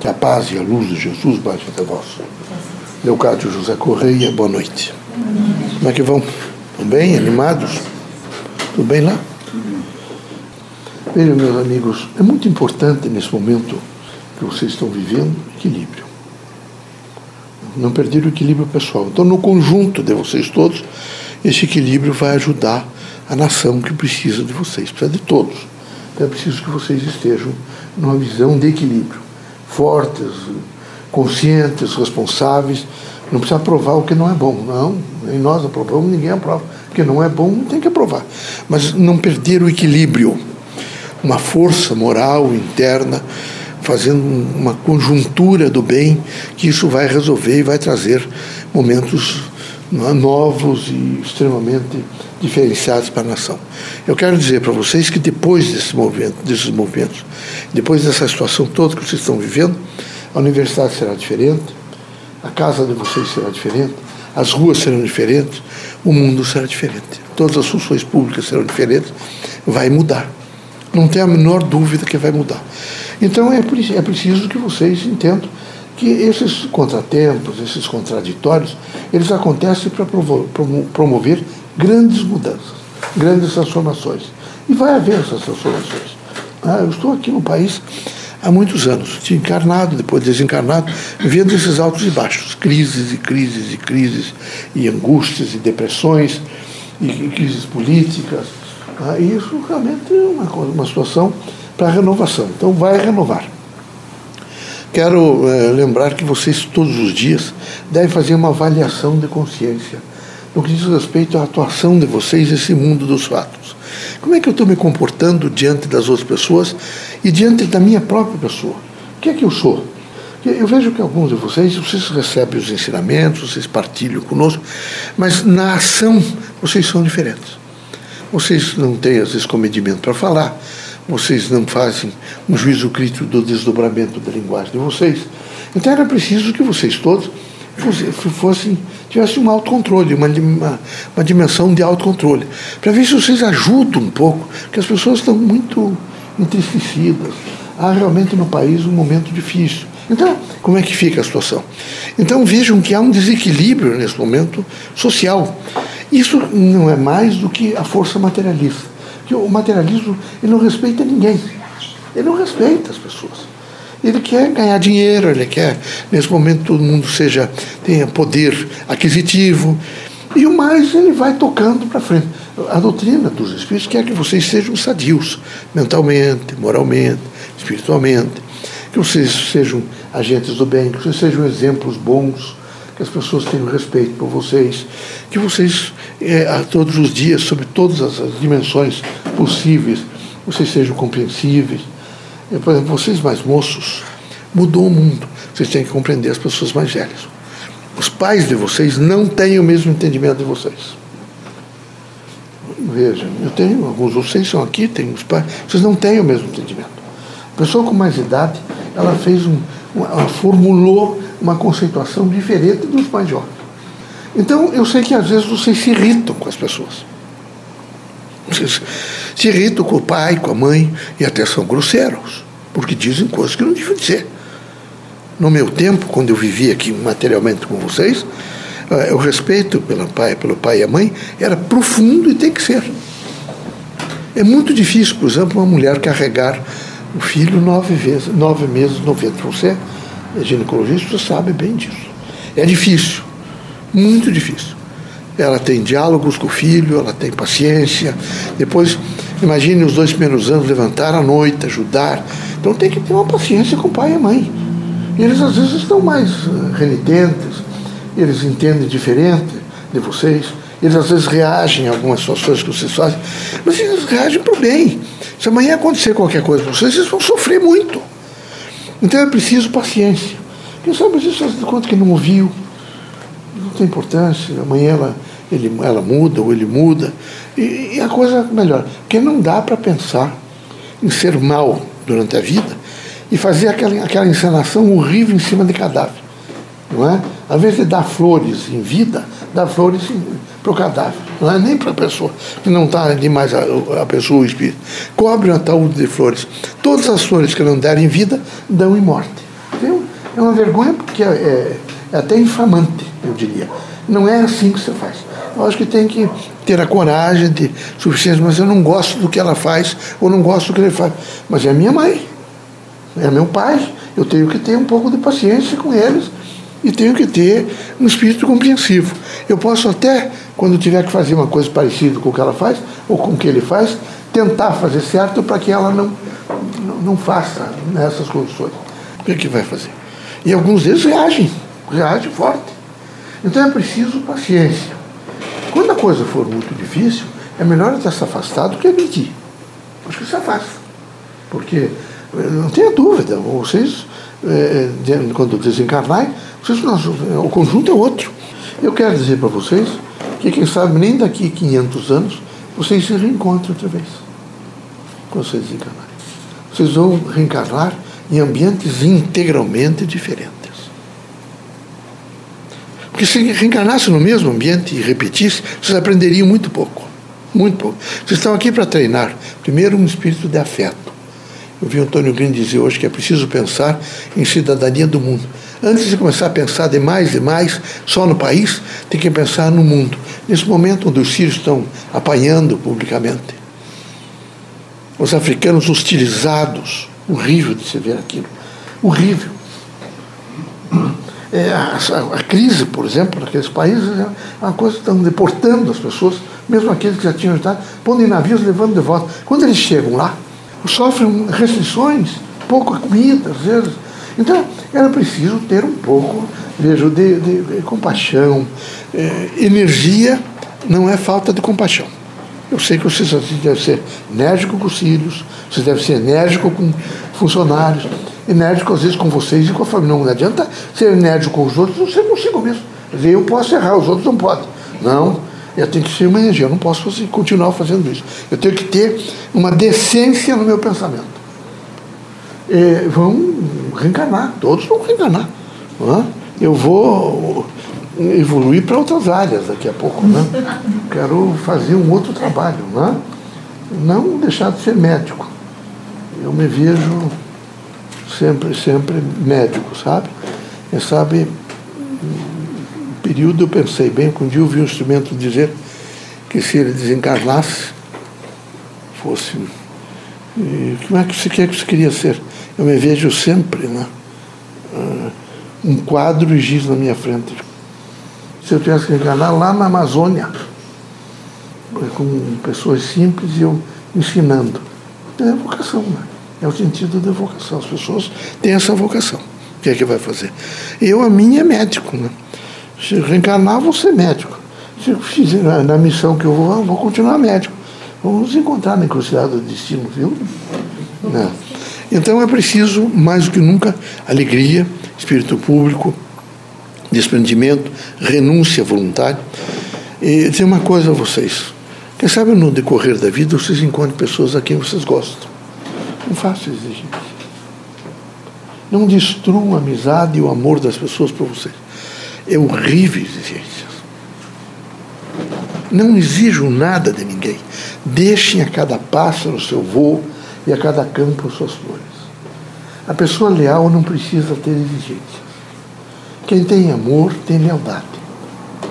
Que a paz e a luz de Jesus baixe até vós. Leocádio José Correia, boa noite. Como é que vão? Estão bem? Animados? Tudo bem lá? Vejam, meus amigos, é muito importante nesse momento que vocês estão vivendo equilíbrio. Não perder o equilíbrio pessoal. Então, no conjunto de vocês todos, esse equilíbrio vai ajudar a nação que precisa de vocês, precisa de todos. Então, é preciso que vocês estejam numa visão de equilíbrio, fortes, conscientes, responsáveis. Não precisa aprovar o que não é bom, não. Nem nós aprovamos, ninguém aprova. O que não é bom, tem que aprovar. Mas não perder o equilíbrio, uma força moral interna, fazendo uma conjuntura do bem, que isso vai resolver e vai trazer momentos novos e extremamente diferenciados para a nação. Eu quero dizer para vocês que depois desse movimento, desses movimentos, depois dessa situação toda que vocês estão vivendo, a universidade será diferente, a casa de vocês será diferente, as ruas serão diferentes, o mundo será diferente. Todas as funções públicas serão diferentes, vai mudar. Não tem a menor dúvida que vai mudar. Então é, é preciso que vocês entendam que esses contratempos, esses contraditórios, eles acontecem para promover grandes mudanças, grandes transformações. E vai haver essas transformações. Ah, eu estou aqui no país há muitos anos, encarnado, depois desencarnado, vendo esses altos e baixos, crises e crises e crises, e angústias e depressões, e, e crises políticas. Ah, e isso realmente é uma, uma situação para renovação. Então vai renovar. Quero é, lembrar que vocês todos os dias devem fazer uma avaliação de consciência no que diz respeito à atuação de vocês nesse mundo dos fatos. Como é que eu estou me comportando diante das outras pessoas e diante da minha própria pessoa? O que é que eu sou? Eu vejo que alguns de vocês, vocês recebem os ensinamentos, vocês partilham conosco, mas na ação vocês são diferentes. Vocês não têm, às vezes, comedimento para falar, vocês não fazem um juízo crítico do desdobramento da linguagem de vocês. Então era preciso que vocês todos fossem, tivessem um autocontrole, uma, uma, uma dimensão de autocontrole, para ver se vocês ajudam um pouco, porque as pessoas estão muito entristecidas. Há realmente no país um momento difícil. Então, como é que fica a situação? Então vejam que há um desequilíbrio nesse momento social. Isso não é mais do que a força materialista. Que o materialismo ele não respeita ninguém. Ele não respeita as pessoas. Ele quer ganhar dinheiro, ele quer, nesse momento, todo mundo seja tenha poder aquisitivo. E o mais ele vai tocando para frente. A doutrina dos espíritos quer que vocês sejam sadios, mentalmente, moralmente, espiritualmente, que vocês sejam agentes do bem, que vocês sejam exemplos bons, que as pessoas tenham respeito por vocês, que vocês, é, a todos os dias, sobre todas as dimensões possíveis, vocês sejam compreensíveis por exemplo, vocês mais moços, mudou o mundo. Vocês têm que compreender as pessoas mais velhas. Os pais de vocês não têm o mesmo entendimento de vocês. Veja, eu tenho, alguns vocês são aqui, tem os pais, vocês não têm o mesmo entendimento. A pessoa com mais idade, ela fez um, ela formulou uma conceituação diferente dos mais jovens. Então, eu sei que às vezes vocês se irritam com as pessoas. Vocês se irritam com o pai, com a mãe e até são grosseiros, porque dizem coisas que não devem dizer. No meu tempo, quando eu vivia aqui materialmente com vocês, eh, o respeito pelo pai, pelo pai e a mãe era profundo e tem que ser. É muito difícil, por exemplo, uma mulher carregar o filho nove, vezes, nove meses no ventre. Você é ginecologista, você sabe bem disso. É difícil, muito difícil ela tem diálogos com o filho, ela tem paciência. Depois, imagine os dois primeiros anos levantar à noite, ajudar. Então tem que ter uma paciência com o pai e a mãe. E eles às vezes estão mais eh, renitentes, eles entendem diferente de vocês, eles às vezes reagem a algumas situações que vocês fazem, mas eles reagem para o bem. Se amanhã acontecer qualquer coisa com vocês, vocês vão sofrer muito. Então é preciso paciência. Quem sabe vocês fazem de conta que não ouviu, não tem importância, amanhã ela ele, ela muda ou ele muda, e, e a coisa melhora. Porque não dá para pensar em ser mal durante a vida e fazer aquela, aquela encenação horrível em cima de cadáver. Não é? Ao invés de dar flores em vida, dá flores para o cadáver. Não é nem para a pessoa, que não está ali mais a, a pessoa, o espírito. Cobre o ataúde de flores. Todas as flores que não derem vida, dão em morte. Tem É uma vergonha porque é, é, é até infamante, eu diria. Não é assim que você faz. Eu acho que tem que ter a coragem de suficiência, mas eu não gosto do que ela faz, ou não gosto do que ele faz. Mas é minha mãe, é meu pai, eu tenho que ter um pouco de paciência com eles e tenho que ter um espírito compreensivo. Eu posso até, quando tiver que fazer uma coisa parecida com o que ela faz, ou com o que ele faz, tentar fazer certo para que ela não, não faça nessas condições. O que, é que vai fazer? E alguns deles reagem, reagem forte. Então é preciso paciência. Quando a coisa for muito difícil, é melhor até se afastar do que admitir. Acho que se afasta. Porque, não tenha dúvida, vocês, é, quando desencarnarem, vocês, o conjunto é outro. Eu quero dizer para vocês que, quem sabe, nem daqui 500 anos, vocês se reencontram outra vez. Quando vocês desencarnarem. Vocês vão reencarnar em ambientes integralmente diferentes. Porque se reencarnasse no mesmo ambiente e repetisse, vocês aprenderiam muito pouco. Muito pouco. Vocês estão aqui para treinar, primeiro, um espírito de afeto. Eu vi o Antônio Green dizer hoje que é preciso pensar em cidadania do mundo. Antes de começar a pensar demais e mais só no país, tem que pensar no mundo. Nesse momento onde os sírios estão apanhando publicamente, os africanos hostilizados, horrível de se ver aquilo, horrível. É, a, a, crise, por exemplo, naqueles países é uma coisa que estão deportando as pessoas, mesmo aqueles que já tinham estado, pondo em navios levando de volta. Quando eles chegam lá, sofrem restrições, pouca comida, às vezes. Então, era preciso ter um pouco, vejo, de, de, de compaixão. É, energia não é falta de compaixão. Eu sei que vocês devem ser enérgico com os filhos, vocês devem ser enérgico com funcionários, enérgico às vezes com vocês e com a família. Não adianta ser enérgico com os outros, não ser consigo mesmo. Dizer, eu posso errar, os outros não podem. Não, eu tenho que ser uma energia, eu não posso continuar fazendo isso. Eu tenho que ter uma decência no meu pensamento. É, vão reencarnar, todos vão reencarnar. É? Eu vou evoluir para outras áreas daqui a pouco. Né? Quero fazer um outro trabalho. Né? Não deixar de ser médico. Eu me vejo sempre, sempre médico, sabe? Quem sabe, um período eu pensei bem, um dia eu vi um instrumento dizer que se ele desencarnasse, fosse. E como é que você quer que você queria ser? Eu me vejo sempre, né? Uh, um quadro e giz na minha frente se eu tivesse que enganar lá na Amazônia, com pessoas simples e eu ensinando. É vocação, né? É o sentido da vocação. As pessoas têm essa vocação. O que é que vai fazer? Eu, a minha, é médico, né? Se reencarnar, vou ser médico. Se fizer na, na missão que eu vou, vou continuar médico. Vamos nos encontrar na encruzilhada do destino, viu? Né? Então é preciso, mais do que nunca, alegria, espírito público, desprendimento, renúncia voluntária. E dizer uma coisa a vocês. Quem sabe no decorrer da vida vocês encontrem pessoas a quem vocês gostam. Não façam exigência. Não destruam a amizade e o amor das pessoas por vocês. É horrível exigências. Não exijam nada de ninguém. Deixem a cada pássaro o seu voo e a cada campo suas flores. A pessoa leal não precisa ter exigências. Quem tem amor tem lealdade.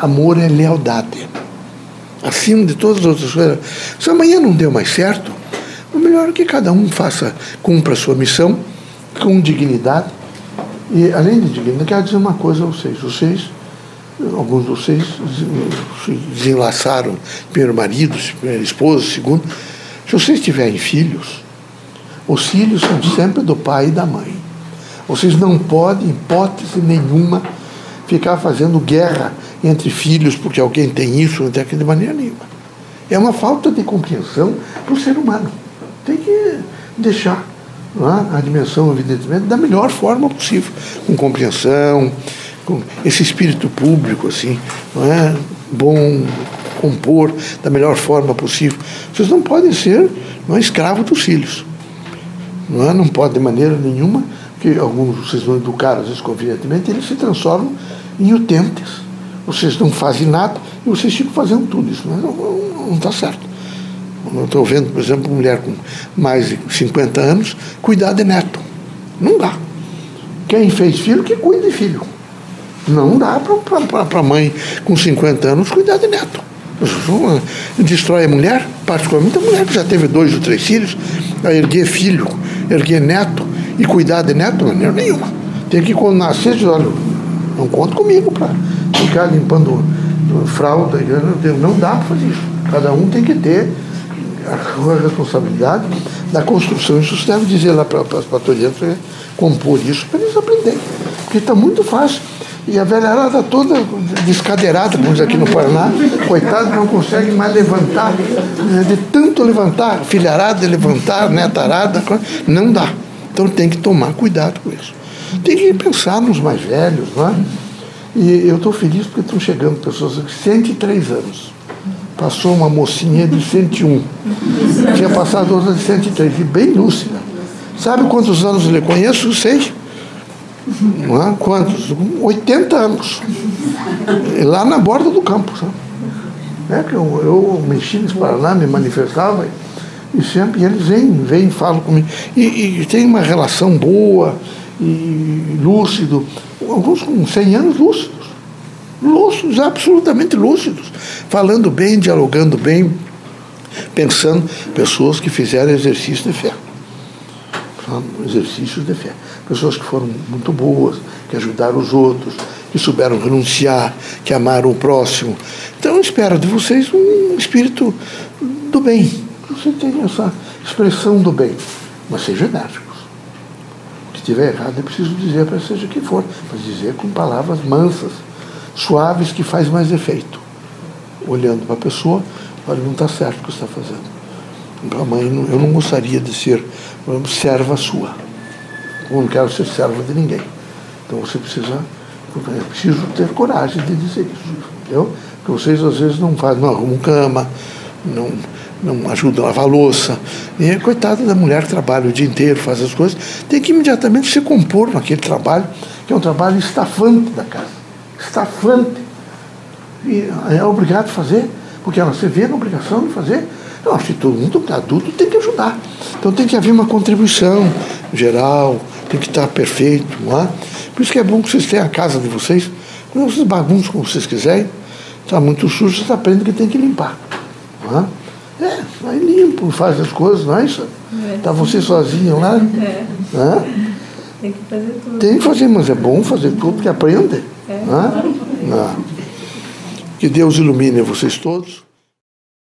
Amor é lealdade. Acima de todas as outras coisas. Se amanhã não deu mais certo, melhor que cada um faça, cumpra a sua missão com dignidade. E além de dignidade, quero dizer uma coisa a vocês. Vocês, alguns de vocês desenlaçaram primeiro marido, primeiro esposa, segundo. Se vocês tiverem filhos, os filhos são sempre do pai e da mãe. Vocês não podem, hipótese nenhuma, ficar fazendo guerra entre filhos porque alguém tem isso, não tem aquilo, de maneira nenhuma. É uma falta de compreensão para o ser humano. Tem que deixar é? a dimensão, evidentemente, da melhor forma possível, com compreensão, com esse espírito público, assim, não é? bom compor da melhor forma possível. Vocês não podem ser não é, escravos dos filhos. Não, é? não pode de maneira nenhuma que alguns vocês vão educar, às vezes convenientemente, eles se transformam em utentes. Vocês não fazem nada e vocês ficam fazendo tudo isso. Não está certo. Eu estou vendo, por exemplo, uma mulher com mais de 50 anos cuidar de neto. Não dá. Quem fez filho, que cuide de filho. Não dá para a mãe com 50 anos cuidar de neto. Destrói a mulher, particularmente a mulher que já teve dois ou três filhos, a erguer filho, erguer neto e cuidar de neto, de maneira nenhuma. Tem que, quando nascer, dizer, olha, não conta comigo para ficar limpando fralda. Não dá para fazer isso. Cada um tem que ter a responsabilidade da construção. Isso você deve dizer lá para as patrulhantes é compor isso para eles aprenderem. Porque está muito fácil. E a velharada toda descadeirada, como diz aqui no Paraná, coitado, não consegue mais levantar, de tanto levantar, filharada, levantar, netarada, não dá. Então tem que tomar cuidado com isso. Tem que pensar nos mais velhos, não é? E eu estou feliz porque estão chegando pessoas de 103 anos. Passou uma mocinha de 101. Tinha passado outra de 103, e bem lúcida. Sabe quantos anos eu lhe conheço? Seis. Não é? Quantos? 80 anos. Lá na borda do campo. Sabe? É que eu, eu mexi nesse Paraná, me manifestava e sempre eles vêm, vêm, falam comigo. E, e tem uma relação boa e lúcido. Alguns com 100 anos lúcidos. Lúcidos, absolutamente lúcidos. Falando bem, dialogando bem, pensando. Pessoas que fizeram exercício de fé. Exercícios de fé pessoas que foram muito boas, que ajudaram os outros, que souberam renunciar, que amaram o próximo. Então espero de vocês um espírito do bem, você tenha essa expressão do bem, mas seja enérgicos. O que estiver errado é preciso dizer para seja o que for, mas dizer com palavras mansas, suaves, que faz mais efeito. Olhando para a pessoa, olha, não está certo o que você está fazendo. A mãe, eu não gostaria de ser serva sua. Eu não quero ser servo de ninguém. Então você precisa, é preciso ter coragem de dizer isso. Entendeu? Porque vocês às vezes não fazem, não arrumam cama, não, não ajudam a lavar louça. E coitada da mulher que trabalha o dia inteiro, faz as coisas, tem que imediatamente se compor naquele trabalho, que é um trabalho estafante da casa. Estafante. E é obrigado a fazer, porque ela se vê na obrigação de fazer. Eu acho que todo mundo adulto tem que ajudar. Então tem que haver uma contribuição geral, tem que estar perfeito, não é? Por isso que é bom que vocês tenham a casa de vocês, quando vocês bagunçam como vocês quiserem, está muito sujo, vocês aprendem que tem que limpar. Não é? é, aí limpo, faz as coisas, não é isso? Está é. você sozinho lá? É. é. Tem que fazer tudo. Tem que fazer, mas é bom fazer tudo, porque aprende. É? Não. Que Deus ilumine vocês todos.